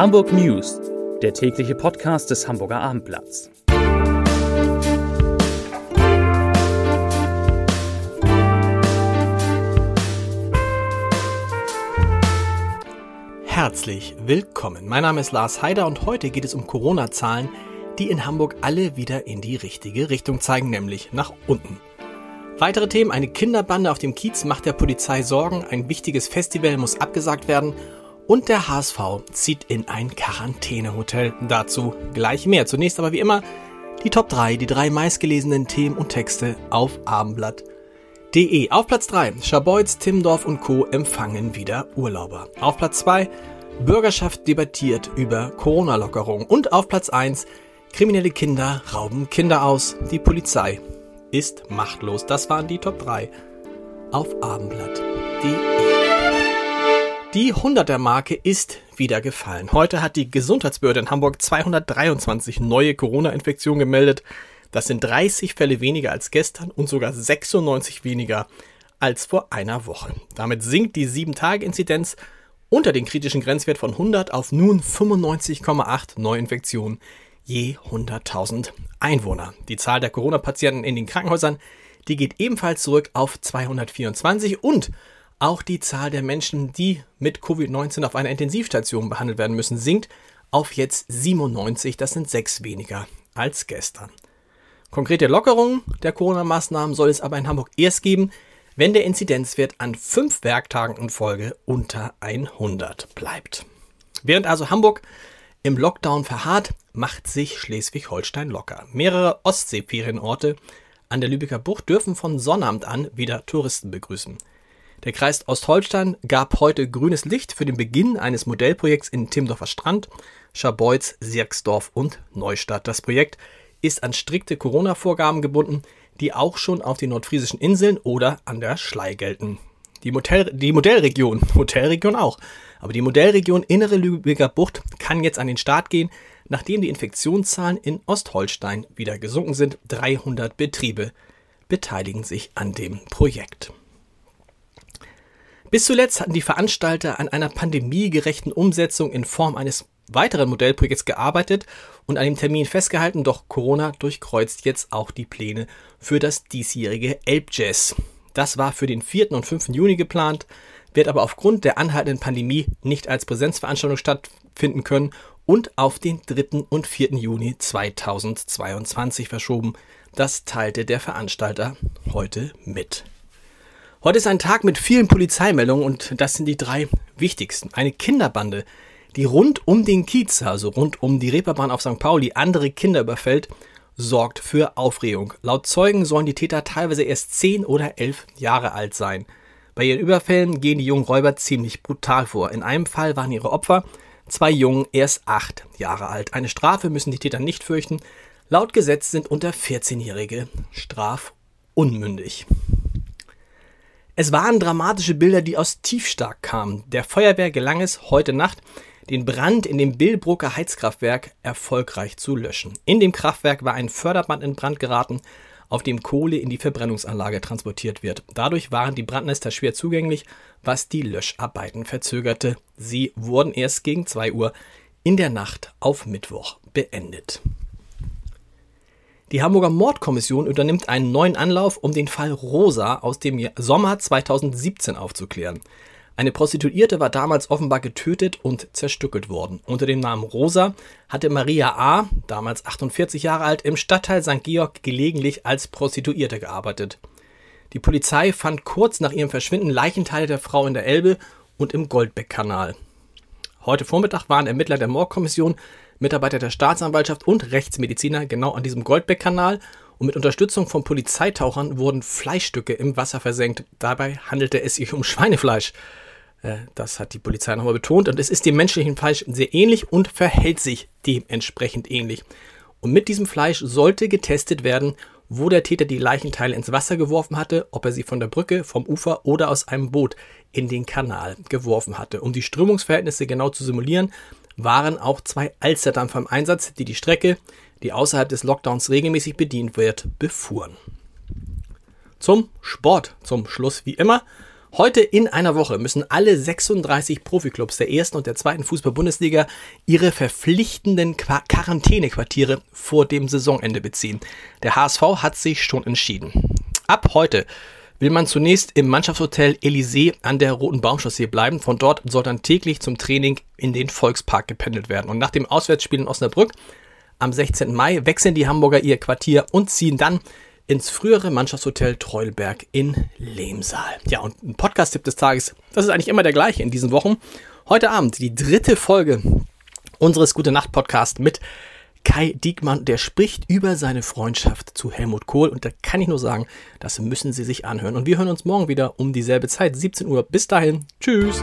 Hamburg News, der tägliche Podcast des Hamburger Abendblatts. Herzlich willkommen. Mein Name ist Lars Heider und heute geht es um Corona-Zahlen, die in Hamburg alle wieder in die richtige Richtung zeigen, nämlich nach unten. Weitere Themen, eine Kinderbande auf dem Kiez macht der Polizei Sorgen, ein wichtiges Festival muss abgesagt werden und der HSV zieht in ein Quarantänehotel. Dazu gleich mehr. Zunächst aber wie immer die Top 3, die drei meistgelesenen Themen und Texte auf abendblatt.de. Auf Platz 3, Schabeutz, Timdorf und Co. empfangen wieder Urlauber. Auf Platz 2, Bürgerschaft debattiert über Corona-Lockerung. Und auf Platz 1, kriminelle Kinder rauben Kinder aus. Die Polizei ist machtlos. Das waren die Top 3 auf abendblatt.de. Die 100er-Marke ist wieder gefallen. Heute hat die Gesundheitsbehörde in Hamburg 223 neue Corona-Infektionen gemeldet. Das sind 30 Fälle weniger als gestern und sogar 96 weniger als vor einer Woche. Damit sinkt die 7-Tage-Inzidenz unter den kritischen Grenzwert von 100 auf nun 95,8 Neuinfektionen je 100.000 Einwohner. Die Zahl der Corona-Patienten in den Krankenhäusern, die geht ebenfalls zurück auf 224 und auch die Zahl der Menschen, die mit Covid-19 auf einer Intensivstation behandelt werden müssen, sinkt auf jetzt 97. Das sind sechs weniger als gestern. Konkrete Lockerungen der Corona-Maßnahmen soll es aber in Hamburg erst geben, wenn der Inzidenzwert an fünf Werktagen in Folge unter 100 bleibt. Während also Hamburg im Lockdown verharrt, macht sich Schleswig-Holstein locker. Mehrere Ostseeferienorte an der Lübecker Bucht dürfen von Sonnabend an wieder Touristen begrüßen. Der Kreis Ostholstein gab heute grünes Licht für den Beginn eines Modellprojekts in Timdorfer Strand, Scharbeutz, Sierksdorf und Neustadt. Das Projekt ist an strikte Corona-Vorgaben gebunden, die auch schon auf den nordfriesischen Inseln oder an der Schlei gelten. Die, Modell, die Modellregion, Hotelregion auch, aber die Modellregion Innere Lübecker Bucht kann jetzt an den Start gehen, nachdem die Infektionszahlen in Ostholstein wieder gesunken sind. 300 Betriebe beteiligen sich an dem Projekt. Bis zuletzt hatten die Veranstalter an einer pandemiegerechten Umsetzung in Form eines weiteren Modellprojekts gearbeitet und an dem Termin festgehalten, doch Corona durchkreuzt jetzt auch die Pläne für das diesjährige Elbjazz. Das war für den 4. und 5. Juni geplant, wird aber aufgrund der anhaltenden Pandemie nicht als Präsenzveranstaltung stattfinden können und auf den 3. und 4. Juni 2022 verschoben. Das teilte der Veranstalter heute mit. Heute ist ein Tag mit vielen Polizeimeldungen und das sind die drei wichtigsten. Eine Kinderbande, die rund um den Kiez, also rund um die Reeperbahn auf St. Pauli, andere Kinder überfällt, sorgt für Aufregung. Laut Zeugen sollen die Täter teilweise erst zehn oder elf Jahre alt sein. Bei ihren Überfällen gehen die jungen Räuber ziemlich brutal vor. In einem Fall waren ihre Opfer zwei Jungen erst acht Jahre alt. Eine Strafe müssen die Täter nicht fürchten. Laut Gesetz sind unter 14-Jährige strafunmündig. Es waren dramatische Bilder, die aus Tiefstark kamen. Der Feuerwehr gelang es heute Nacht, den Brand in dem Billbrucker Heizkraftwerk erfolgreich zu löschen. In dem Kraftwerk war ein Förderband in Brand geraten, auf dem Kohle in die Verbrennungsanlage transportiert wird. Dadurch waren die Brandnester schwer zugänglich, was die Löscharbeiten verzögerte. Sie wurden erst gegen 2 Uhr in der Nacht auf Mittwoch beendet. Die Hamburger Mordkommission unternimmt einen neuen Anlauf, um den Fall Rosa aus dem Sommer 2017 aufzuklären. Eine Prostituierte war damals offenbar getötet und zerstückelt worden. Unter dem Namen Rosa hatte Maria A., damals 48 Jahre alt, im Stadtteil St. Georg gelegentlich als Prostituierte gearbeitet. Die Polizei fand kurz nach ihrem Verschwinden Leichenteile der Frau in der Elbe und im Goldbeck-Kanal. Heute Vormittag waren Ermittler der Mordkommission Mitarbeiter der Staatsanwaltschaft und Rechtsmediziner genau an diesem Goldbeck-Kanal und mit Unterstützung von Polizeitauchern wurden Fleischstücke im Wasser versenkt. Dabei handelte es sich um Schweinefleisch. Äh, das hat die Polizei nochmal betont und es ist dem menschlichen Fleisch sehr ähnlich und verhält sich dementsprechend ähnlich. Und mit diesem Fleisch sollte getestet werden, wo der Täter die Leichenteile ins Wasser geworfen hatte, ob er sie von der Brücke, vom Ufer oder aus einem Boot in den Kanal geworfen hatte. Um die Strömungsverhältnisse genau zu simulieren, waren auch zwei Alsterdampfer im Einsatz, die die Strecke, die außerhalb des Lockdowns regelmäßig bedient wird, befuhren. Zum Sport zum Schluss wie immer. Heute in einer Woche müssen alle 36 Profiklubs der ersten und der zweiten Fußball-Bundesliga ihre verpflichtenden Qua Quarantänequartiere vor dem Saisonende beziehen. Der HSV hat sich schon entschieden. Ab heute will man zunächst im Mannschaftshotel Elysée an der Roten Baumchaussee bleiben. Von dort soll dann täglich zum Training in den Volkspark gependelt werden. Und nach dem Auswärtsspiel in Osnabrück am 16. Mai wechseln die Hamburger ihr Quartier und ziehen dann ins frühere Mannschaftshotel Treulberg in Lehmsaal. Ja, und ein Podcast-Tipp des Tages, das ist eigentlich immer der gleiche in diesen Wochen. Heute Abend die dritte Folge unseres Gute Nacht Podcasts mit Kai Diekmann, der spricht über seine Freundschaft zu Helmut Kohl und da kann ich nur sagen, das müssen Sie sich anhören. Und wir hören uns morgen wieder um dieselbe Zeit, 17 Uhr. Bis dahin, tschüss.